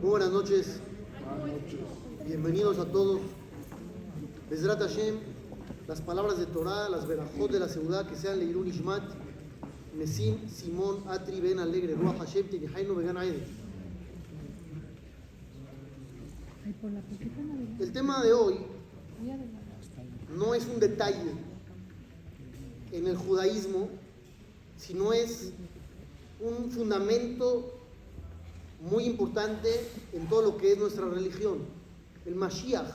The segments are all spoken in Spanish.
Muy buenas noches. Bienvenidos a todos. Bezrat Hashem, las palabras de Torah, las verajot de la ciudad que sean Leirun Ishmat, Nesim, Simón, Atri, Ben Alegre, Ruach Hashem, Tegehainu, Vegan Aede. El tema de hoy no es un detalle en el judaísmo, sino es un fundamento muy importante en todo lo que es nuestra religión, el Mashiach.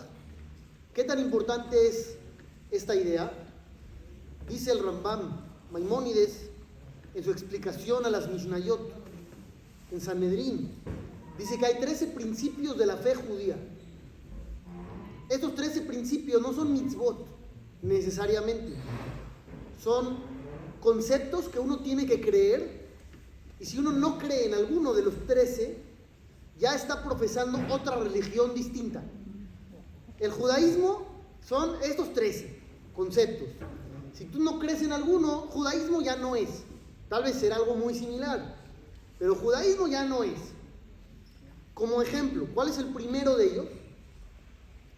¿Qué tan importante es esta idea? Dice el Rambam Maimónides en su explicación a las Mishnayot en Sanedrín. Dice que hay 13 principios de la fe judía. Estos 13 principios no son mitzvot necesariamente. Son conceptos que uno tiene que creer y si uno no cree en alguno de los 13, ya está profesando otra religión distinta. El judaísmo son estos 13 conceptos. Si tú no crees en alguno, judaísmo ya no es. Tal vez será algo muy similar, pero judaísmo ya no es. Como ejemplo, ¿cuál es el primero de ellos?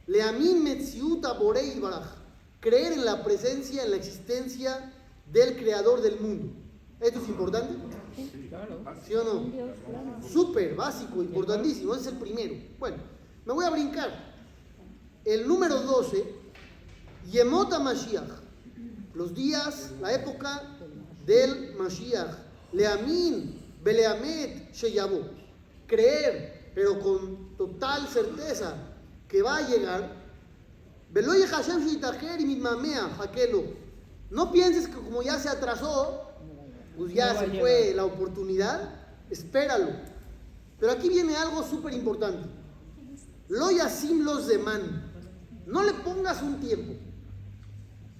Leamin Metziuta Borei Baraj. Creer en la presencia, en la existencia del creador del mundo. ¿Esto es importante? ¿Sí o no? Súper básico, importantísimo. Ese es el primero. Bueno, me voy a brincar. El número 12, Yemota Mashiach. Los días, la época del Mashiach. Leamin, Beleamet, Sheyabó. Creer, pero con total certeza que va a llegar. Hashem y Jaquelo. No pienses que como ya se atrasó, pues ya se fue la oportunidad, espéralo. Pero aquí viene algo súper importante. Lo yasim los de man. No le pongas un tiempo.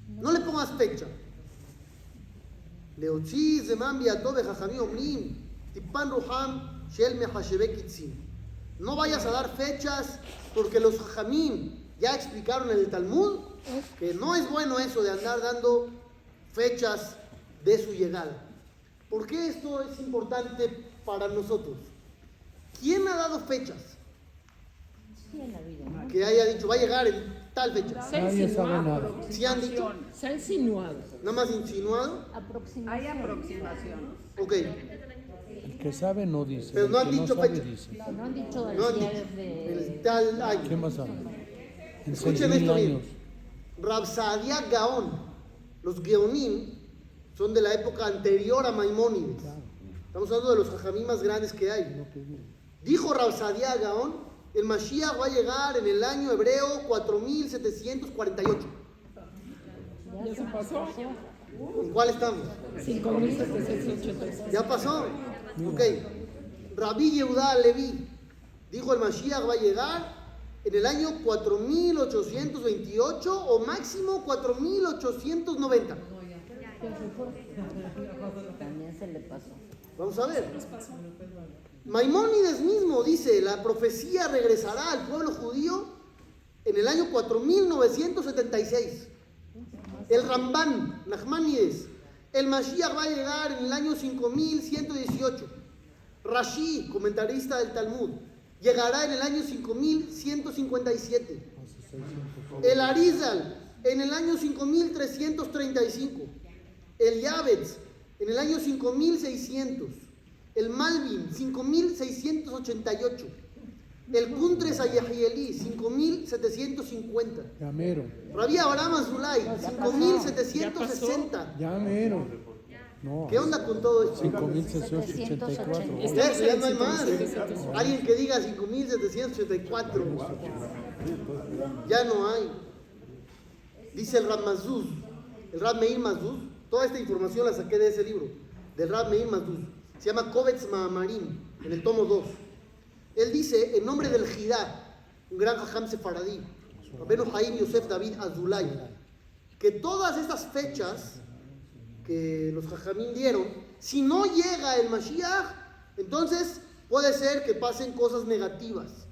No le pongas fecha. Leotzis de man biatobe jajamí omnim. Tipan ruham shel. No vayas a dar fechas porque los jajamim ya explicaron en el Talmud que no es bueno eso de andar dando fechas de su llegada. ¿Por qué esto es importante para nosotros? ¿Quién ha dado fechas? Que haya dicho, va a llegar en tal fecha. Se ha insinuado. ¿Sí han dicho? Se ha insinuado. Nada más insinuado. Hay aproximación. Ok. El que sabe no dice. Pero no han dicho fecha. No han dicho No han el día dicho. de... El tal año. ¿Qué más sabe? En Escuchen esto bien. Rabsadia Gaón. Los Geonim son de la época anterior a Maimónides. Estamos hablando de los jajamí más grandes que hay. Dijo Rabsadia Gaón, el Mashiach va a llegar en el año hebreo 4748. Ya se pasó. ¿En cuál estamos? 5.786. ¿Ya pasó? Ok. Rabí Yehudá Leví dijo el Mashiach va a llegar en el año 4828 o máximo 4890. También se le pasó. Vamos a ver. Maimónides mismo dice, la profecía regresará al pueblo judío en el año 4976. El Ramban, Nachmanides, el Mashiach va a llegar en el año 5118. Rashi, comentarista del Talmud, llegará en el año 5157. El Arizal, en el año 5335. El Yavetz, en el año 5600. El Malvin, 5688. El Kuntres Ayahieli, 5750. Ya mero. Rabí Abraham Azulay, 5760. Ya mero. No. ¿Qué onda con todo esto? 5684. Ya, ya no hay más. Alguien que diga 5784. Ya no hay. Dice el Rab Mazuz, el Rab Meir Mazuz, toda esta información la saqué de ese libro, del Rab Meir Mazuz. Se llama Kovetz Maamarim, en el tomo 2. Él dice, en nombre del Jidá, un gran jajam sefaradí, Rabbeinu Haim Yosef David Azulay, que todas estas fechas que los jajamín dieron, si no llega el Mashiach, entonces puede ser que pasen cosas negativas.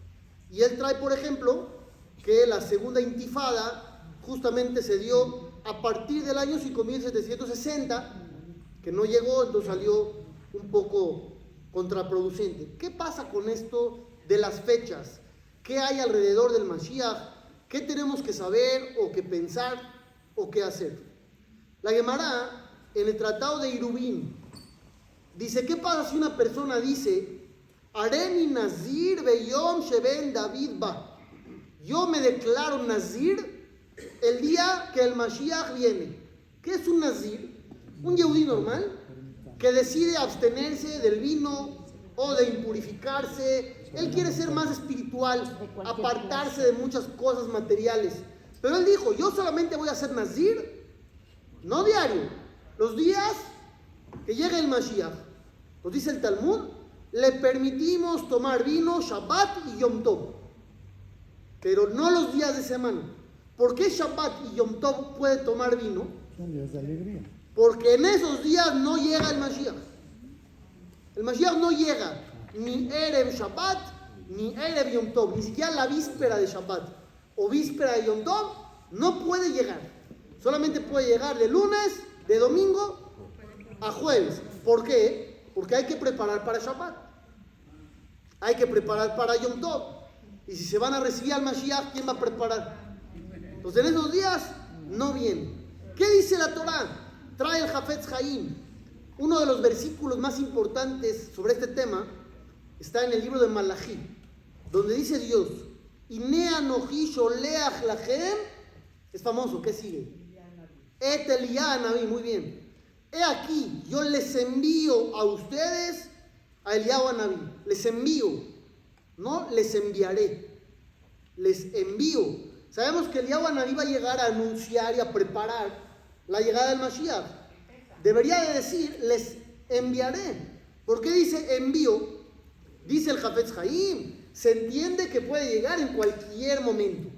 Y él trae, por ejemplo, que la segunda intifada justamente se dio a partir del año 5760, que no llegó, entonces salió un poco contraproducente. ¿Qué pasa con esto de las fechas. ¿Qué hay alrededor del Mashiach? ¿Qué tenemos que saber o que pensar o qué hacer? La Gemara, en el Tratado de Irubín, dice, ¿qué pasa si una persona dice, Areni Nazir Beyom Sheben David Ba? Yo me declaro Nazir el día que el Mashiach viene. ¿Qué es un Nazir? Un Yehudí normal que decide abstenerse del vino o de impurificarse. Él quiere ser más espiritual, apartarse de muchas cosas materiales. Pero él dijo, yo solamente voy a ser Nazir, no diario, los días que llegue el Mashiach. Nos dice el Talmud, le permitimos tomar vino Shabbat y Yom Tov, pero no los días de semana. ¿Por qué Shabbat y Yom Tov puede tomar vino? Son días de alegría. Porque en esos días no llega el Mashiach. El Mashiach no llega ni Erev Shabbat ni Erev Yom Tov, ni siquiera la víspera de Shabbat o víspera de Yom Tov no puede llegar. Solamente puede llegar de lunes, de domingo a jueves. ¿Por qué? Porque hay que preparar para Shabbat. Hay que preparar para Yom Tov. Y si se van a recibir al Mashiach, ¿quién va a preparar? Entonces en esos días no viene. ¿Qué dice la Torah? Trae el Jafetz Haim. Uno de los versículos más importantes sobre este tema está en el libro de Malachi, donde dice Dios, Inea lachem, es famoso, ¿qué sigue? Et Eliyah Naví, muy bien. He aquí, yo les envío a ustedes a Eliyahu Naví, les envío, no les enviaré, les envío. Sabemos que Eliyahu Naví va a llegar a anunciar y a preparar la llegada del Mashiach. Debería de decir, les enviaré. ¿Por qué dice envío? Dice el Jafetz Haim, se entiende que puede llegar en cualquier momento.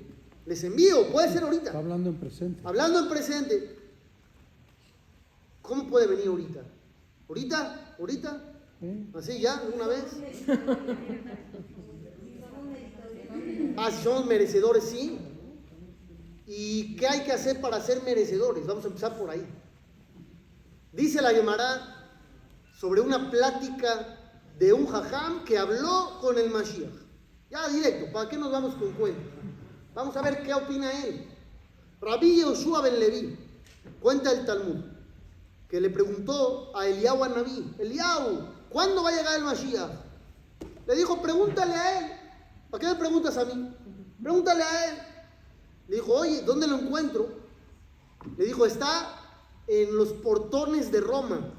Les envío, puede ser Está ahorita. hablando en presente. Hablando en presente, ¿cómo puede venir ahorita? ¿Ahorita? ¿Ahorita? ¿Eh? ¿Así ya? ¿De una vez? Ah, si somos merecedores, sí. ¿Y qué hay que hacer para ser merecedores? Vamos a empezar por ahí. Dice la Gemara sobre una plática de un jajam que habló con el Mashiach. Ya directo, ¿para qué nos vamos con cuentos? Vamos a ver qué opina él. Rabí Yoshua ben Levi cuenta el Talmud que le preguntó a Eliyahu a Naví, Eliyahu, ¿cuándo va a llegar el Mashiach? Le dijo, pregúntale a él. ¿Para qué me preguntas a mí? Pregúntale a él. Le dijo, oye, ¿dónde lo encuentro? Le dijo, está en los portones de Roma.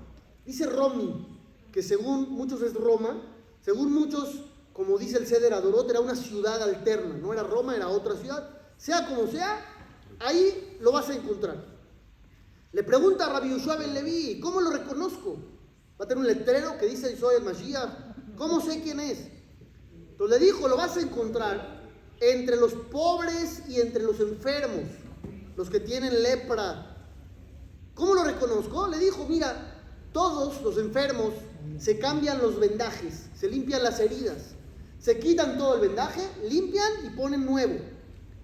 Dice Romi, que según muchos es Roma, según muchos, como dice el Ceder Adorot, era una ciudad alterna, no era Roma, era otra ciudad. Sea como sea, ahí lo vas a encontrar. Le pregunta a Rabbi Yoshua ben Levi, ¿cómo lo reconozco? Va a tener un letrero que dice soy el Mashiach. ¿Cómo sé quién es? Entonces le dijo, lo vas a encontrar entre los pobres y entre los enfermos, los que tienen lepra. ¿Cómo lo reconozco? Le dijo, mira, todos los enfermos se cambian los vendajes, se limpian las heridas, se quitan todo el vendaje, limpian y ponen nuevo.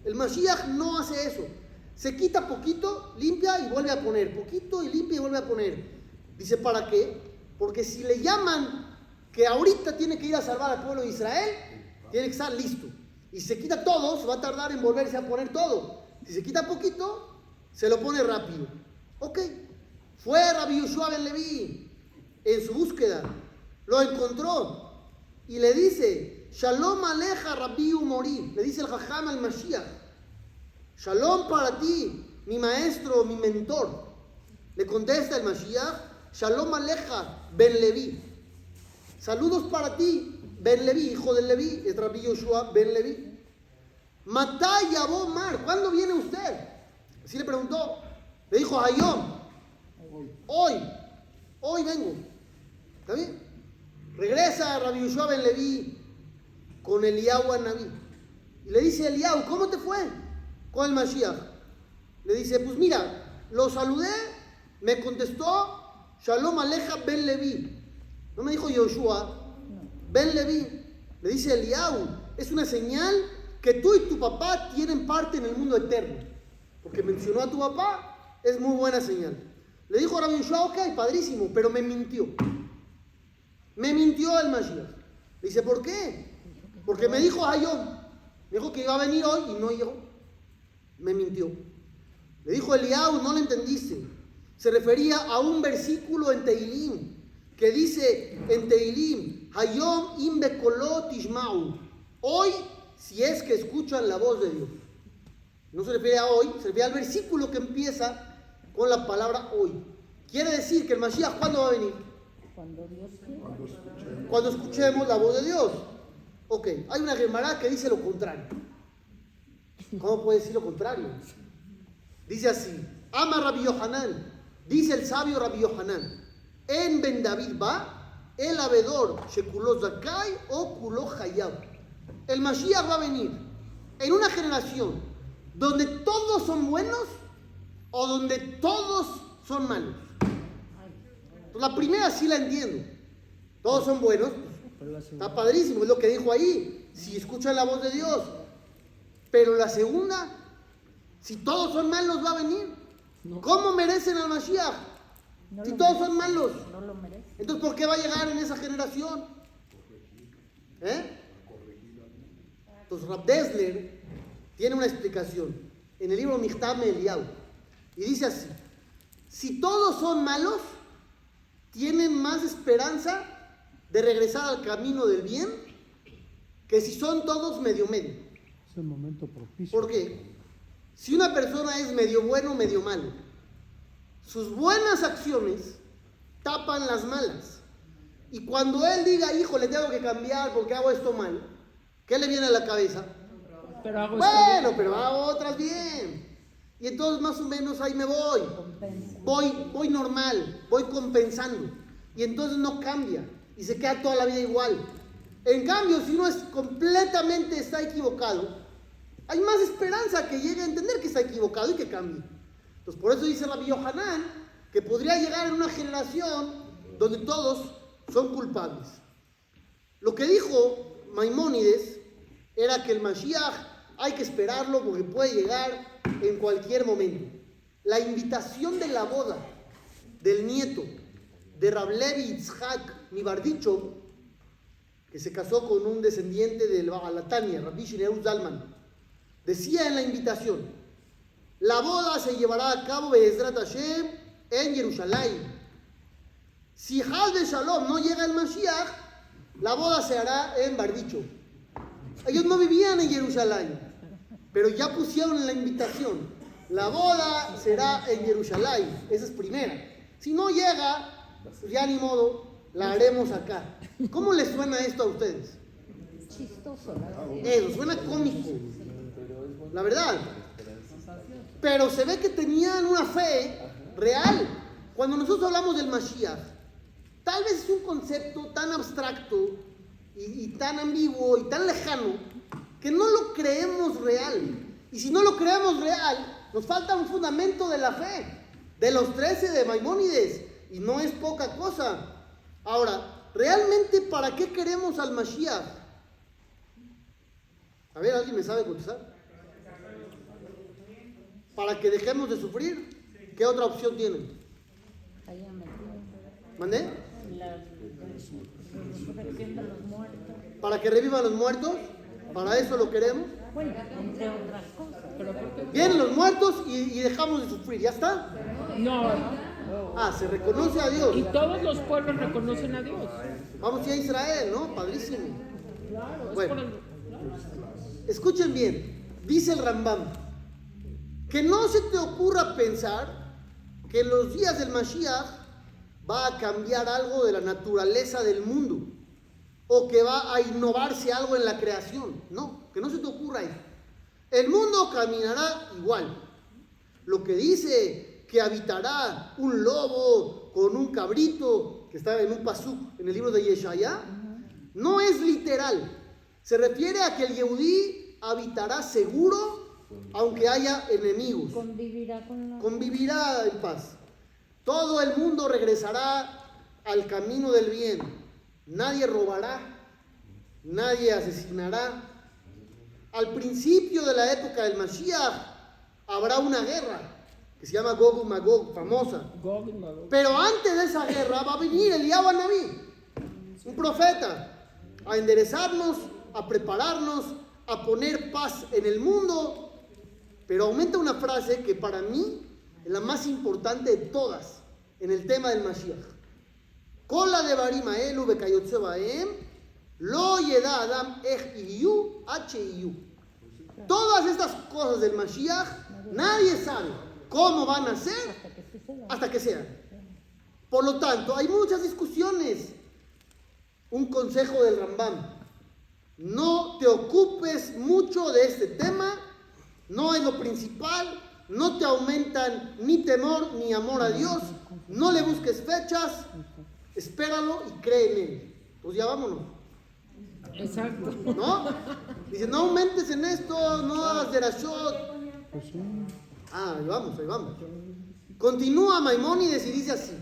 El Mashiach no hace eso. Se quita poquito, limpia y vuelve a poner, poquito y limpia y vuelve a poner. Dice, ¿para qué? Porque si le llaman que ahorita tiene que ir a salvar al pueblo de Israel, tiene que estar listo. Y se quita todo, se va a tardar en volverse a poner todo. Si se quita poquito, se lo pone rápido. Ok. Fue Rabbi Yoshua ben Levi en su búsqueda. Lo encontró. Y le dice, Shalom aleja Rabbi Umori. Le dice el Jajam al Mashiach. Shalom para ti, mi maestro, mi mentor. Le contesta el Mashiach, Shalom aleja Ben Levi. Saludos para ti, Ben Levi, hijo de Levi, es Rabbi Yoshua Ben Levi. Matay Mar, ¿cuándo viene usted? Así le preguntó. Le dijo, Hayom, hoy, hoy vengo. ¿Está bien? Regresa Rabbi Yoshua Ben Levi con Eliyahu Naví. Y le dice Eliyahu, ¿cómo te fue con el Mashiach? Le dice, pues mira, lo saludé, me contestó Shalom Aleja Ben Levi. No me dijo Yoshua, Ben Levi. Le dice Eliyahu, es una señal que tú y tu papá tienen parte en el mundo eterno. Porque mencionó a tu papá, es muy buena señal. Le dijo Rabbi Yoshua, ok, padrísimo, pero me mintió. Me mintió el Mashiach. Le dice, ¿por qué? Porque me dijo Hayom, me dijo que iba a venir hoy y no llegó. Me mintió. Le dijo Eliau, no lo entendiste. Se refería a un versículo en Teilim que dice en Teilim, Hayom im bekolot ishmau. Hoy, si es que escuchan la voz de Dios. No se refiere a hoy, se refiere al versículo que empieza con la palabra hoy. Quiere decir que el Mashiach, ¿cuándo va a venir? Cuando Dios quiera. Cuando escuchemos la voz de Dios. Ok, hay una Gemara que dice lo contrario. ¿Cómo puede decir lo contrario? Dice así, ama Rabbi Yohanan, dice el sabio Rabbi Yohanan, en Ben David va el abedor, Shekuló Zakai o Kuló Hayab. El Mashiach va a venir en una generación donde todos son buenos o donde todos son malos. La primera sí la entiendo. Todos son buenos. Está padrísimo, es lo que dijo ahí. Si escuchan la voz de Dios. Pero la segunda, si todos son malos, va a venir. ¿Cómo merecen al Mashiach? Si todos son malos. No lo merece. Entonces, ¿por qué va a llegar en esa generación? ¿Eh? Entonces, Rab Dessler tiene una explicación en el libro Michtam Eliyahu. Y dice así: Si todos son malos, tienen más esperanza de regresar al camino del bien que si son todos medio medio. Es el momento propicio. ¿Por qué? Si una persona es medio bueno, medio malo, sus buenas acciones tapan las malas. Y cuando él diga, hijo, le tengo que cambiar porque hago esto mal, ¿qué le viene a la cabeza? Pero hago esto Bueno, pero hago otras bien. Y entonces más o menos ahí me voy. Compensa. Voy, voy normal, voy compensando. Y entonces no cambia. Y se queda toda la vida igual. En cambio, si uno es completamente está equivocado, hay más esperanza que llegue a entender que está equivocado y que cambie. Entonces, por eso dice Rabbi Yohanan que podría llegar en una generación donde todos son culpables. Lo que dijo Maimónides era que el Mashiach hay que esperarlo porque puede llegar en cualquier momento. La invitación de la boda del nieto de Rablevi Yitzhak Mibardicho, que se casó con un descendiente del Baalatania, Rabbi Shineus Dalman, decía en la invitación, la boda se llevará a cabo Be'ezrat Hashem en Jerusalén. Si Hal de Shalom no llega el Mashiach, la boda se hará en Bardicho. Ellos no vivían en Jerusalén, pero ya pusieron la invitación. La boda será en Jerusalén. Esa es primera. Si no llega, pues ya ni modo, la haremos acá. ¿Cómo les suena esto a ustedes? Chistoso. Eso, suena cómico. La verdad. Pero se ve que tenían una fe real. Cuando nosotros hablamos del Mashiach, tal vez es un concepto tan abstracto y, tan ambiguo y tan lejano que no lo creemos real. Y si no lo creemos real, nos falta un fundamento de la fe, de los 13 de Maimónides, y no es poca cosa. Ahora, ¿realmente para qué queremos al Mashiach? A ver, ¿alguien me sabe contestar? Para que dejemos de sufrir. ¿Qué otra opción tienen? ¿Mandé? ¿Para que revivan los muertos? ¿Para eso lo queremos? Bueno. Vienen los muertos y, y dejamos de sufrir. ¿Ya está? No. Ah, se reconoce a Dios. Y todos los pueblos reconocen a Dios. Vamos a Israel, ¿no? Padrísimo. Bueno. Escuchen bien, dice el Rambam, que no se te ocurra pensar que en los días del Mashiach va a cambiar algo de la naturaleza del mundo o que va a innovarse algo en la creación. No, que no se te ocurra eso. El mundo caminará igual. Lo que dice que habitará un lobo con un cabrito, que está en un pasuk en el libro de Yeshaya, no es literal. Se refiere a que el Yehudí habitará seguro aunque haya enemigos. Convivirá con la. Convivirá en paz. Todo el mundo regresará al camino del bien. Nadie robará, nadie asesinará. Al principio de la época del Mashiach habrá una guerra que se llama Gog y Magog, famosa. Gog y Magog. Pero antes de esa guerra va a venir el Naví, un profeta, a enderezarnos a prepararnos, a poner paz en el mundo. Pero aumenta una frase que para mí es la más importante de todas en el tema del Mashiach. Kola de barima elu bekayotze baem, lo yeda adam ech iyu, h iyu. Todas estas cosas del Mashiach, nadie sabe cómo van a ser hasta que sean. Por lo tanto, hay muchas discusiones. Un consejo del Rambam. No te ocupes mucho de este tema, no es lo principal, no te aumentan ni temor ni amor a Dios, no le busques fechas, espéralo y cree en él. Pues ya vámonos, Exacto. ¿no? Dice, no aumentes en esto, no hagas de la Pues sí. Ah, ahí vamos, ahí vamos. Continúa Maimónides y dice así: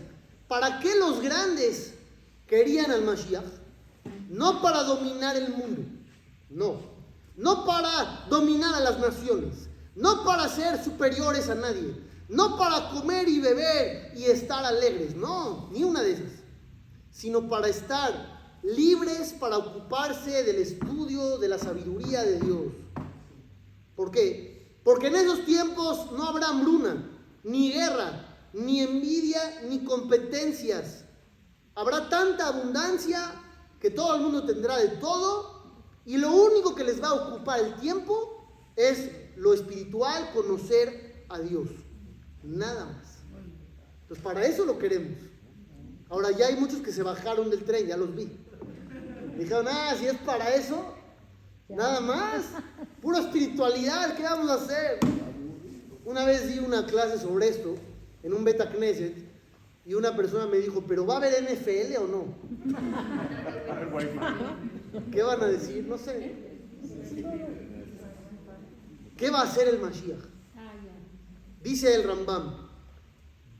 ¿Para qué los grandes querían al Mashiach? No para dominar el mundo, no. No para dominar a las naciones, no para ser superiores a nadie, no para comer y beber y estar alegres, no, ni una de esas, sino para estar libres para ocuparse del estudio de la sabiduría de Dios. ¿Por qué? Porque en esos tiempos no habrá hambruna, ni guerra, ni envidia, ni competencias. Habrá tanta abundancia que todo el mundo tendrá de todo y lo único que les va a ocupar el tiempo es lo espiritual, conocer a Dios. Nada más. Entonces para eso lo queremos. Ahora ya hay muchos que se bajaron del tren, ya los vi. Dijeron, ah, si es para eso, nada más. Pura espiritualidad, ¿qué vamos a hacer? Una vez di una clase sobre esto en un Beta Knesset y una persona me dijo, ¿pero va a haber NFL o no? ¿Qué van a decir? No sé. ¿Qué va a hacer el Mashiach? Dice el Rambam,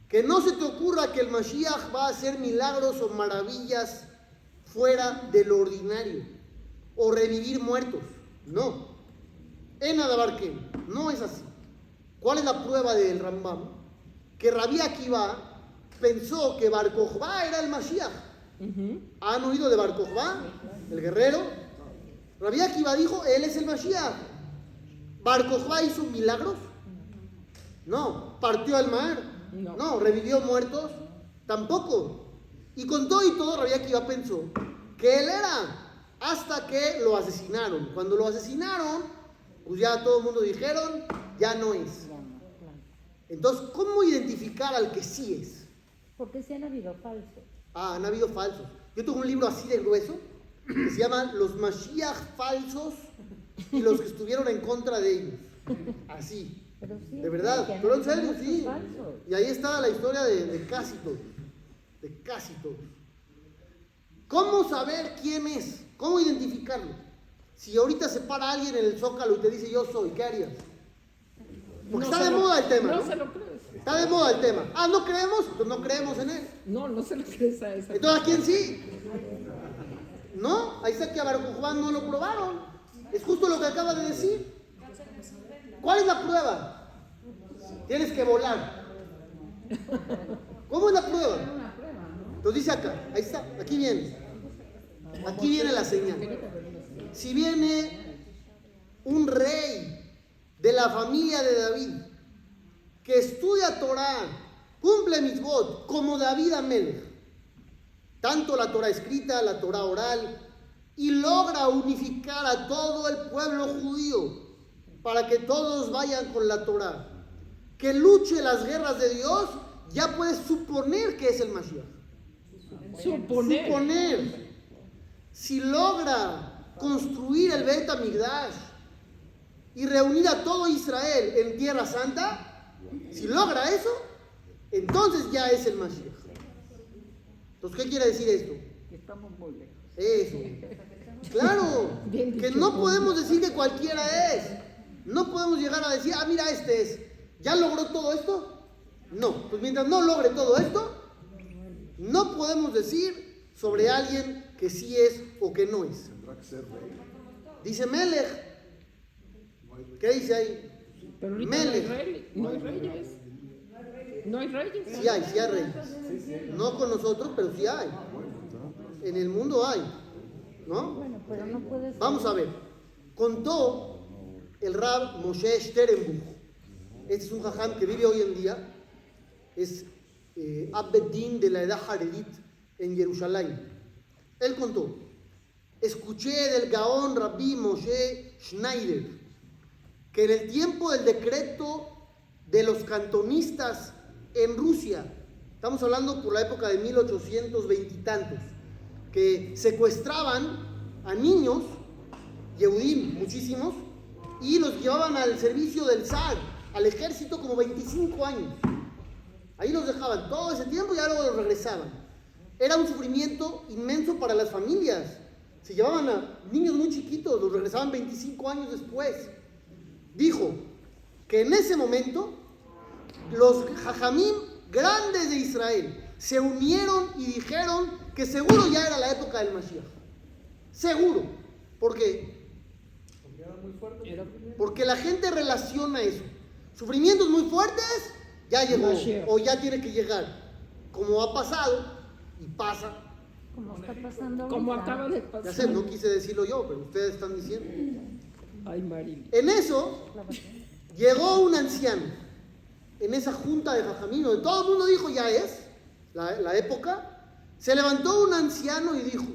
que no se te ocurra que el Mashiach va a hacer milagros o maravillas fuera de lo ordinario o revivir muertos. No. En Adabarque, no es así. ¿Cuál es la prueba del Rambam? Que Rabí Akiva pensó que Bar era el Mashiach. ¿Han oído de Bar? El guerrero. Rabí Akiva dijo, él es el Mashiach. ¿Bar Kokhba hizo milagros? No. ¿Partió al mar? No. No. ¿Revivió muertos? Tampoco. Y con todo y todo, Rabí Akiva pensó que él era. Hasta que lo asesinaron. Cuando lo asesinaron, pues ya todo el mundo dijeron, ya no es. Entonces, ¿cómo identificar al que sí es? Porque sí han habido falsos. Ah, han habido falsos. Yo tengo un libro así de grueso que se llama Los Mashiach falsos y los que estuvieron en contra de ellos. Así. Sí, De verdad, pero en serio, sí. falsos. Y ahí está la historia de, de casi todos. De casi todos. ¿Cómo saber quién es? ¿Cómo identificarlo? Si ahorita se para alguien en el zócalo y te dice yo soy, ¿qué harías? Porque No está de lo- moda el tema. No ¿no? se lo crees. Está de moda el tema. Ah, ¿no creemos? Pues no creemos en él. No, no se lo crees a esa. Entonces, ¿a quién sí? No, ahí está que a Baruch no lo probaron. Es justo lo que acaba de decir. ¿Cuál es la prueba? Tienes que volar. ¿Cómo es la prueba? Entonces dice acá, ahí está, aquí viene. Aquí viene la señal. Si viene un rey de la familia de David que estudia Torah, cumple mitzvot, como David Amelech, tanto la Torah escrita, la Torah oral, y logra unificar a todo el pueblo judío para que todos vayan con la Torah, que luche las guerras de Dios, ya puedes suponer que es el Mashiach. Suponer. Suponer. Si logra construir el Bet Amigdash y reunir a todo Israel en Tierra Santa, si logra eso, entonces ya es el Mashiach. Entonces, ¿qué quiere decir esto? Que estamos muy lejos. Eso. Claro, que no podemos decir que cualquiera es. No podemos llegar a decir, ah, mira, este es. ¿Ya logró todo esto? No. Pues mientras no logre todo esto, no podemos decir sobre alguien que sí es o que no es. Dice Melech. ¿Qué dice ahí? Pero Melech. rey- no hay reyes. No hay reyes. Sí hay, sí hay reyes. No con nosotros, pero sí hay. En el mundo hay. ¿No? Bueno, pero no. Vamos a ver. Contó el Rab Moshe Sternbuch. Este es un jajam que vive hoy en día. Es eh, Abbedin de la edad Haredit en Jerusalén. Él contó. Escuché del Gaón Rabbi Moshe Schneider que en el tiempo del decreto de los cantonistas en Rusia, estamos hablando por la época de 1820 y tantos, que secuestraban a niños, Yehudim, muchísimos, y los llevaban al servicio del zar, al ejército como 25 años. Ahí los dejaban todo ese tiempo y luego los regresaban. Era un sufrimiento inmenso para las familias. Se llevaban a niños muy chiquitos, los regresaban 25 años después. Dijo que en ese momento los jajamim grandes de Israel se unieron y dijeron que seguro ya era la época del Mashiach. Seguro. ¿Por qué? Era- Porque la gente relaciona eso. Sufrimientos muy fuertes, ya llegó. Mashiach. O ya tiene que llegar. Como ha pasado y pasa. Como está pasando Como acaba de Ya pasar. sé, no quise decirlo yo, pero ustedes están diciendo. Ay. En eso llegó un anciano. En esa junta de Jajamín, donde todo el mundo dijo ya es la, época. Se levantó un anciano y dijo: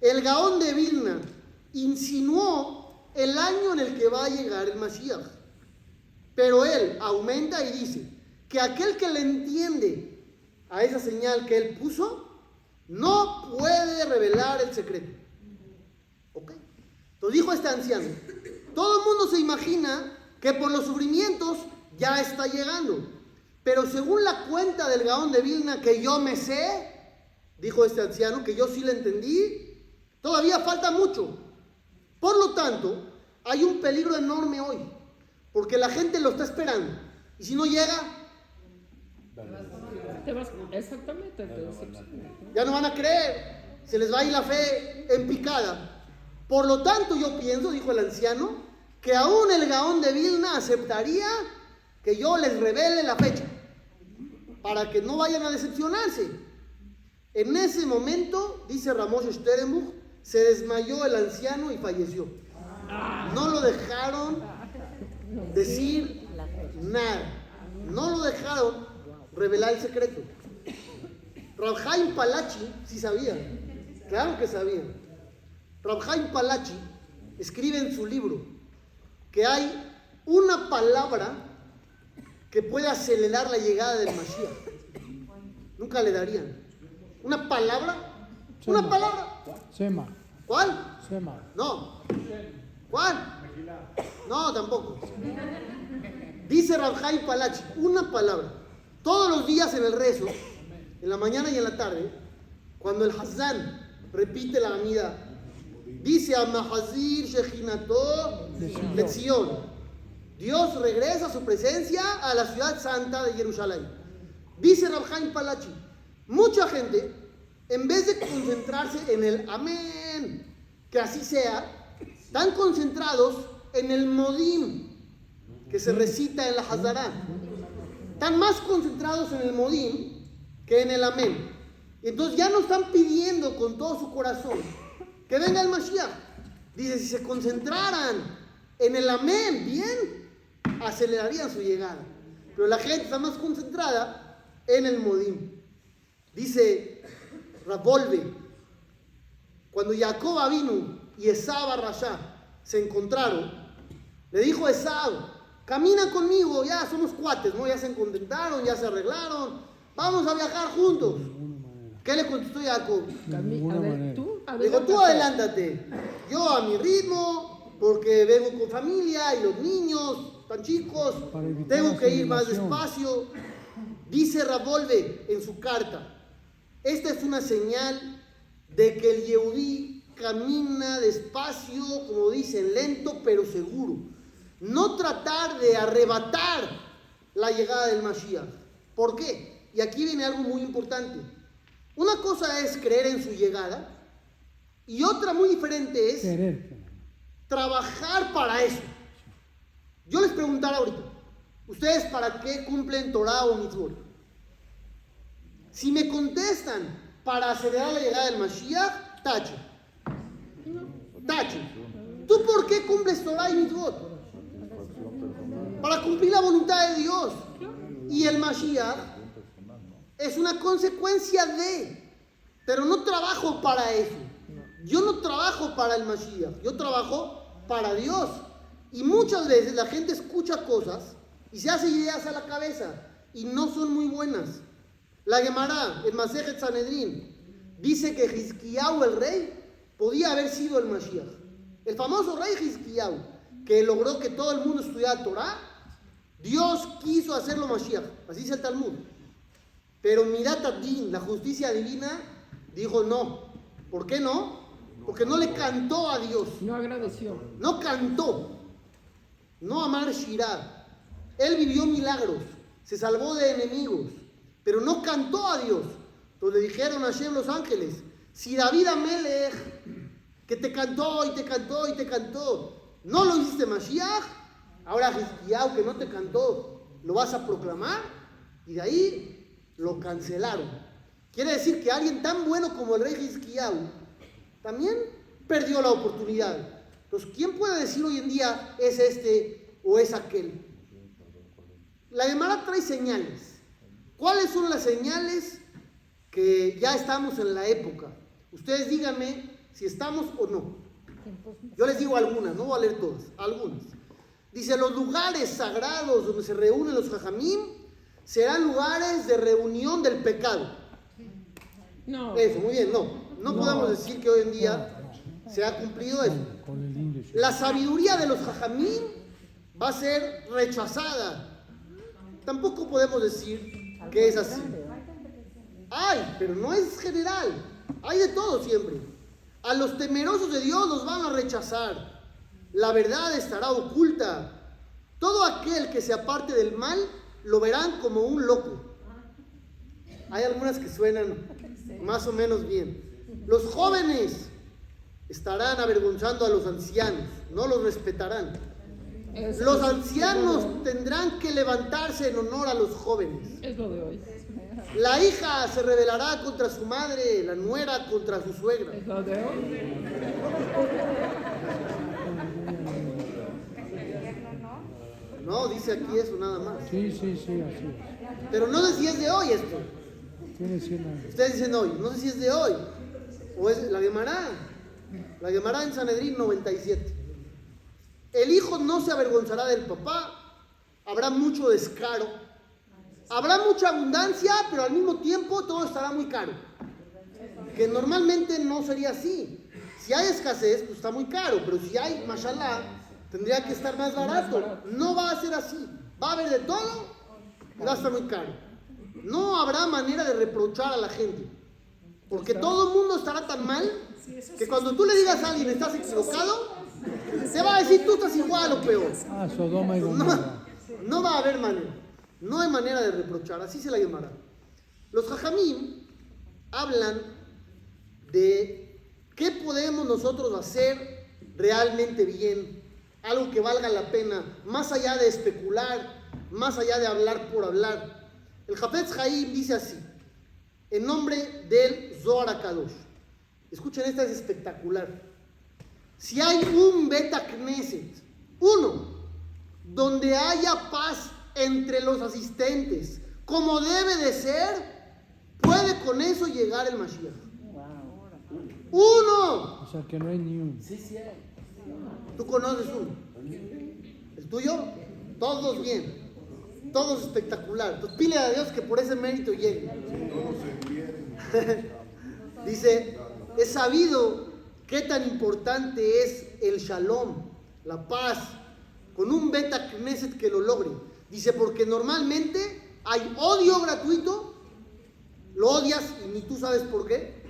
El Gaón de Vilna insinuó el año en el que va a llegar el Mashiach. Pero él aumenta y dice que aquel que le entiende a esa señal que él puso, no puede revelar el secreto. ¿Ok? Entonces dijo este anciano, todo el mundo se imagina que por los sufrimientos ya está llegando. Pero según la cuenta del Gaón de Vilna que yo me sé, dijo este anciano, que yo sí le entendí, todavía falta mucho. Por lo tanto, hay un peligro enorme hoy, porque la gente lo está esperando. Y si no llega, exactamente, ya no van a creer, se les va a ir la fe en picada. Por lo tanto, yo pienso, dijo el anciano, que aún el Gaón de Vilna aceptaría que yo les revele la fecha, para que no vayan a decepcionarse. En ese momento, dice Ramos Sternbuch, se desmayó el anciano y falleció. No lo dejaron decir nada. No lo dejaron revelar el secreto. Rabhaim Palachi sí sabía. Claro que sabía. Rabhaim Palachi escribe en su libro que hay una palabra que puede acelerar la llegada del Mashiach. Nunca le darían. ¿Una palabra? ¿Una Sema. palabra? Sema, ¿Cuál? Sema. No. ¿Cuál? No, tampoco. Dice Rabhaim Palachi, una palabra. Todos los días en el rezo, en la mañana y en la tarde, cuando el Hazán repite la amida, dice a Mahazir Shechinato Lección. Dios regresa a su presencia a la ciudad santa de Jerusalén. Dice Rabhaim Palachi, mucha gente, en vez de concentrarse en el amén, que así sea, están concentrados en el modim que se recita en la Hazará. Están más concentrados en el modim que en el amén. Entonces ya no están pidiendo con todo su corazón que venga el Mashiach. Dice, si se concentraran en el amén, bien, acelerarían su llegada. Pero la gente está más concentrada en el modim. Dice Rabolve, cuando Jacob vino y Esab Rasha se encontraron, le dijo a Esab, camina conmigo, ya somos cuates, ¿no? Ya se contentaron, ya se arreglaron, vamos a viajar juntos. ¿Qué le contestó Jacob? A ver, Dijo, tú adelántate, yo a mi ritmo, porque vengo con familia y los niños tan chicos, tengo que ir más despacio. Dice Ravolve en su carta, esta es una señal de que el Yehudí camina despacio, como dicen, lento pero seguro. No tratar de arrebatar la llegada del Mashiach. ¿Por qué? Y aquí viene algo muy importante. Una cosa es creer en su llegada y otra muy diferente es trabajar para eso. Yo les preguntara ahorita, ¿ustedes para qué cumplen Torah o Mitzvot? Si me contestan para acelerar la llegada del Mashiach, tacho. agache. ¿Tú por qué cumples Torah y Mitzvot? Para cumplir la voluntad de Dios. Y el Mashiach es una consecuencia de, pero no trabajo para eso. Yo no trabajo para el Mashiach, yo trabajo para Dios. Y muchas veces la gente escucha cosas y se hace ideas a la cabeza y no son muy buenas. La Gemara, el Masejet Sanedrin, dice que Hizkiyahu, el rey, podía haber sido el Mashiach. El famoso rey Hizkiyahu, que logró que todo el mundo estudiara Torah, Dios quiso hacerlo Mashiach, así dice el Talmud. Pero Mirat Adin, la justicia divina, dijo no. ¿Por qué no? Porque no le cantó a Dios. No agradeció. No cantó. No amar Shirah. Él vivió milagros. Se salvó de enemigos. Pero no cantó a Dios. Entonces le dijeron a Hashem los ángeles, si David Amelech, que te cantó y te cantó y te cantó, no lo hiciste Mashiach, ahora Hizkiyahu que no te cantó, lo vas a proclamar, y de ahí lo cancelaron. Quiere decir que alguien tan bueno como el rey Hizkiyahu también perdió la oportunidad. Entonces, ¿quién puede decir hoy en día es este o es aquel? La Gemara trae señales. ¿Cuáles son las señales que ya estamos en la época? Ustedes díganme si estamos o no. Yo les digo algunas, no voy a leer todas, algunas. Dice, los lugares sagrados donde se reúnen los jajamín serán lugares de reunión del pecado. No. Eso, muy bien, no. No, podemos decir que hoy en día se ha cumplido eso. La sabiduría de los jajamín va a ser rechazada. Tampoco podemos decir que es así. Hay, pero no es general. Hay de todo siempre. A los temerosos de Dios los van a rechazar. La verdad estará oculta. Todo aquel que se aparte del mal lo verán como un loco. Hay algunas que suenan más o menos bien. Los jóvenes estarán avergonzando a los ancianos, no los respetarán. Es, Los ancianos tendrán que levantarse en honor a los jóvenes. es lo de hoy. La hija se rebelará contra su madre, la nuera contra su suegra. Es lo de hoy. No, dice aquí eso nada más. Sí, sí, sí, así es. Pero no sé si es de hoy esto. Tiene 100 años. Ustedes dicen hoy, no sé si es de hoy. O es la Gemara. La Gemara en Sanedrín 97. El hijo no se avergonzará del papá. Habrá mucho descaro. Habrá mucha abundancia, pero al mismo tiempo todo estará muy caro. Que normalmente no sería así. Si hay escasez, pues está muy caro. Pero si hay, mashallah, tendría que estar más barato. No va a ser así. Va a haber de todo y va a estar muy caro. No habrá manera de reprochar a la gente. Porque todo el mundo estará tan mal que cuando tú le digas a alguien estás equivocado, te va a decir tú estás igual o peor. Ah, Sodoma y No, Gomorra. no va a haber manera. No hay manera de reprochar, así se la llamará. Los jajamín hablan de qué podemos nosotros hacer realmente bien, algo que valga la pena, más allá de especular, más allá de hablar por hablar. El Jafetz Haim dice así, en nombre del Zohar HaKadosh. Escuchen, esta es espectacular. Si hay un Beta Knesset, uno, donde haya paz entre los asistentes, como debe de ser, puede con eso llegar el Mashiach. Uno. O sea que no hay ni un. Tú conoces uno. ¿El tuyo? Todos bien. Todos espectacular. Entonces pile a Dios que por ese mérito llegue. Dice, es sabido qué tan importante es el shalom, la paz, con un beta knesset que lo logre. Dice, porque normalmente hay odio gratuito, lo odias y ni tú sabes por qué.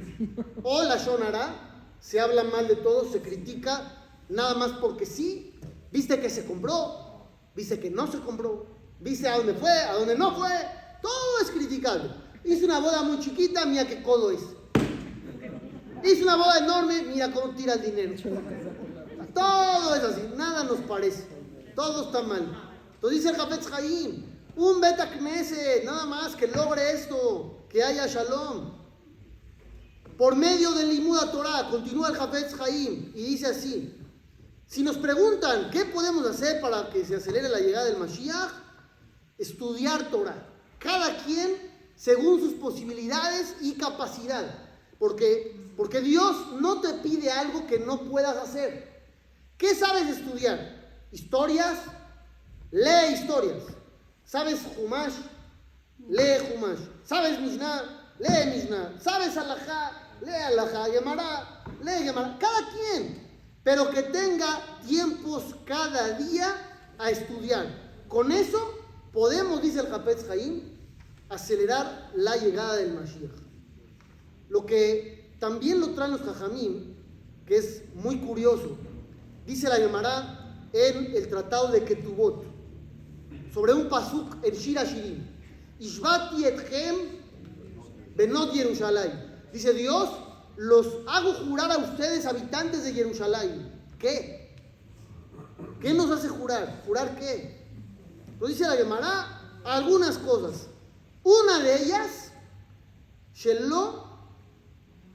O la shonara, se habla mal de todo, se critica, nada más porque sí. Viste que se compró, viste que no se compró, viste a dónde fue, a dónde no fue. Todo es criticable. Hice una boda muy chiquita, mira qué codo es. Hice una boda enorme, mira cómo tira el dinero. Todo es así, nada nos parece. Todo está mal. Entonces dice el Jafetz Haim, un beta Knesset, nada más que logre esto, que haya shalom. por medio del Limuda Torah, continúa el Hafetz Haim y dice así, si nos preguntan qué podemos hacer para que se acelere la llegada del Mashiach, estudiar Torah, cada quien según sus posibilidades y capacidad, porque, porque Dios no te pide algo que no puedas hacer. ¿Qué sabes estudiar? Historias, lee historias. ¿Sabes Humash? Lee Humash. ¿Sabes Mishnah? Lee Mishnah. ¿Sabes Alajá? Lee Alajá. Gemara, lee Gemara. Cada quien. Pero que tenga tiempos cada día a estudiar. Con eso podemos, dice el Japetz Haim, acelerar la llegada del Mashiach. Lo que también lo traen los que es muy curioso, dice la Gemara en el tratado de Ketubot, sobre un pasuk en Shira Shirim. Ishbati etchem benot Yerushalayim. Dice Dios, los hago jurar a ustedes, habitantes de Jerusalén. ¿Qué? ¿Qué nos hace jurar? ¿Jurar qué? Lo dice la Gemara, algunas cosas. Una de ellas, Shelo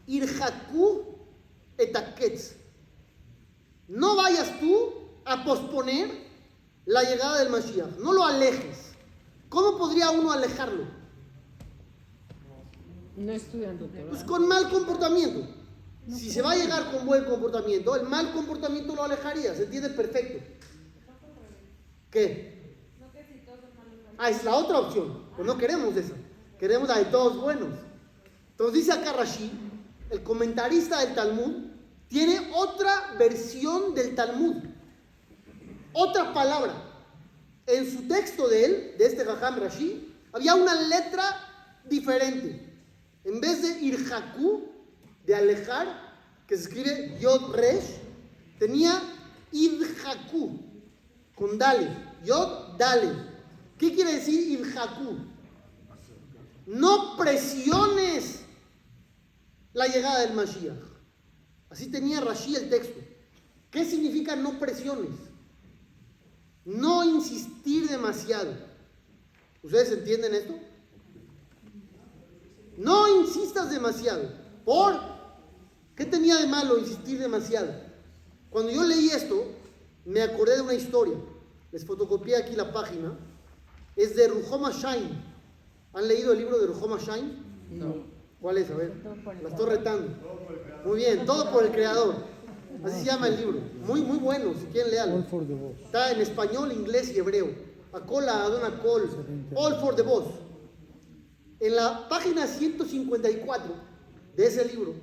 Irhaku etaketz. No vayas tú a posponer la llegada del Mashiach. No lo alejes. ¿Cómo podría uno alejarlo? No estudiando. Pues con mal comportamiento. Si se va a llegar con buen comportamiento, el mal comportamiento lo alejaría. ¿Se entiende? Perfecto. ¿Qué? Ah, es la otra opción. Pues no queremos esa. Queremos la de todos buenos. Entonces dice acá Rashi, el comentarista del Talmud, tiene otra versión del Talmud. Otra palabra. En su texto de él, de este Jajam Rashi, había una letra diferente. En vez de Irhaku, de alejar, que se escribe Yod Resh, tenía Idhaku, con Dale. Yod Dale. ¿Qué quiere decir Idhaku? No presiones la llegada del Mashiach. Así tenía Rashi el texto. ¿Qué significa no presiones? No insistir demasiado. ¿Ustedes entienden esto? No insistas demasiado. ¿Por? ¿Qué tenía de malo insistir demasiado? Cuando yo leí esto, me acordé de una historia. Les fotocopié aquí la página. Es de Ruhoma Shain. ¿Han leído el libro de Ruhoma Shain? No. ¿Cuál es? A ver. La estoy retando. Muy bien, todo por el creador. Así se llama el libro. Muy, muy bueno, si quieren leerlo. All for the boss. Está en español, inglés y hebreo. Acola, Adona Col, All for the Boss. En la página 154 de ese libro,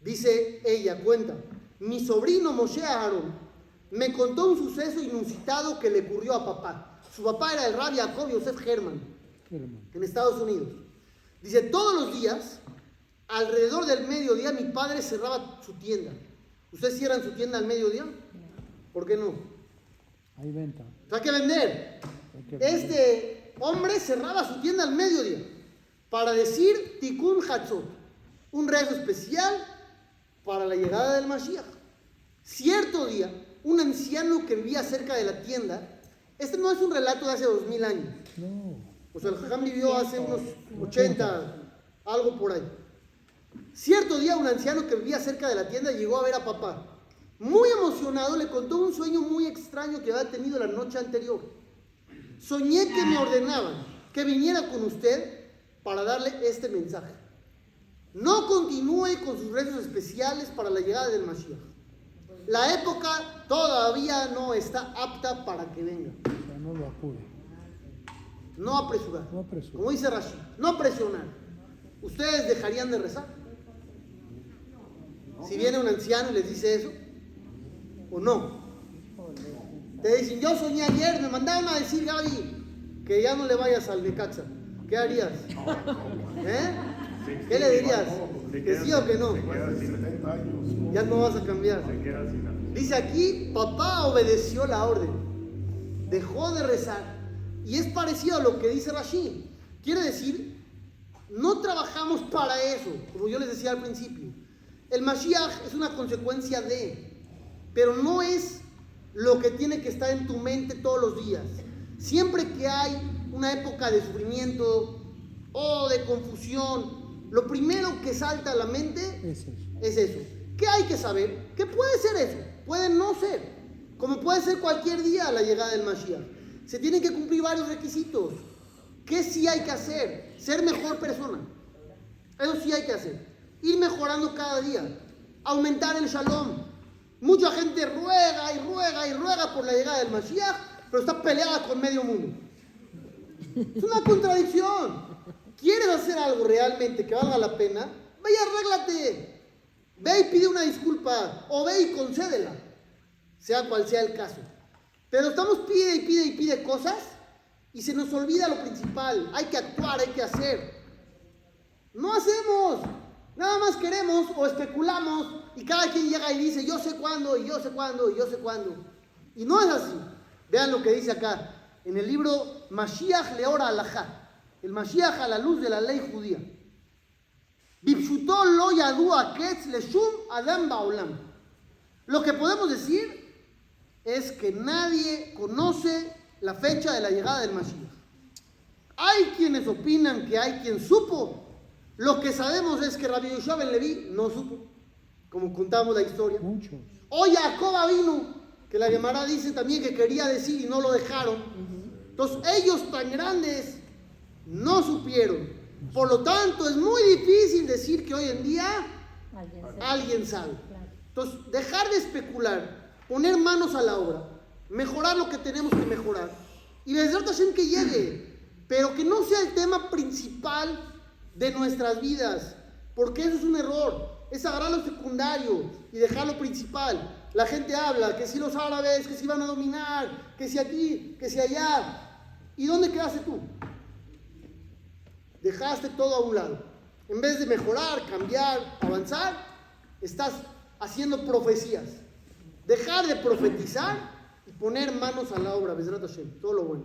dice ella, cuenta, mi sobrino Moshe Aaron me contó un suceso inusitado que le ocurrió a papá. Su papá era el rabbi Jacob Yosef Herman, Herman. en Estados Unidos. Dice, todos los días, alrededor del mediodía, mi padre cerraba su tienda. ¿Ustedes cierran su tienda al mediodía? ¿Por qué no? Hay venta. Hay que vender. Hay que vender. Este hombre cerraba su tienda al mediodía para decir Tikkun Hatzot, un rezo especial para la llegada del Mashiach. Cierto día, un anciano que vivía cerca de la tienda, este no es un relato de hace dos mil años, No. O sea, el Jajam vivió hace unos 80, algo por ahí. Cierto día, un anciano que vivía cerca de la tienda llegó a ver a papá. Muy emocionado, le contó un sueño muy extraño que había tenido la noche anterior. Soñé que me ordenaban que viniera con usted para darle este mensaje. No continúe con sus rezos especiales para la llegada del Mashiach. La época todavía no está apta para que venga. O sea, no lo apure. No apresurar. No. Como dice Rashi, no presionar. ¿Ustedes dejarían de rezar? Si viene un anciano y les dice eso, o no. Te dicen, yo soñé ayer, me mandaron a decir, Gaby, que ya no le vayas al Necaxa. ¿Qué harías? ¿Eh? ¿Qué le dirías? ¿Que sí o que no? Ya no vas a cambiar. Dice aquí, papá obedeció la orden. Dejó de rezar. Y es parecido a lo que dice Rashi. Quiere decir, no trabajamos para eso, como yo les decía al principio. El Mashiach es una consecuencia de, pero no es lo que tiene que estar en tu mente todos los días. Siempre que hay una época de sufrimiento o de confusión lo primero que salta a la mente Es eso. es eso. ¿Qué hay que saber? Que puede ser eso, puede no ser, como puede ser cualquier día la llegada del Mashiach. Se tienen que cumplir varios requisitos. ¿Qué sí hay que hacer? Ser mejor persona. Eso sí hay que hacer. Ir mejorando cada día. Aumentar el shalom. Mucha gente ruega y ruega y ruega por la llegada del Mashiach, pero está peleada con medio mundo. Es una contradicción. ¿Quieres hacer algo realmente que valga la pena? Ve y arréglate. Ve y pide una disculpa. O ve y concédela. Sea cual sea el caso. Pero estamos pide y pide y pide cosas y se nos olvida lo principal. Hay que actuar, hay que hacer. No hacemos. Nada más queremos o especulamos y cada quien llega y dice yo sé cuándo y yo sé cuándo y yo sé cuándo. Y no es así. Vean lo que dice acá en el libro Mashiach Leora Alajá. El Mashiach a la luz de la ley judía. Lo que podemos decir es que nadie conoce la fecha de la llegada del Mashiach. Hay quienes opinan que hay quien supo. Lo que sabemos es que Rabbi Yoshua ben Levi no supo, como contamos la historia. Muchos. O Jacob vino, que la Gemara dice también que quería decir y no lo dejaron. Entonces ellos tan grandes no supieron. Por lo tanto, es muy difícil decir que hoy en día Alguien alguien sabe. Entonces, dejar de especular, poner manos a la obra, mejorar lo que tenemos que mejorar y Bezrat Hashem que llegue, pero que no sea el tema principal de nuestras vidas, porque eso es un error, es agarrar lo secundario y dejar lo principal. La gente habla que si los árabes, que si van a dominar, que si aquí, que si allá. ¿Y dónde quedaste tú? Dejaste todo a un lado. En vez de mejorar, cambiar, avanzar, estás haciendo profecías. Dejar de profetizar y poner manos a la obra. Todo lo bueno.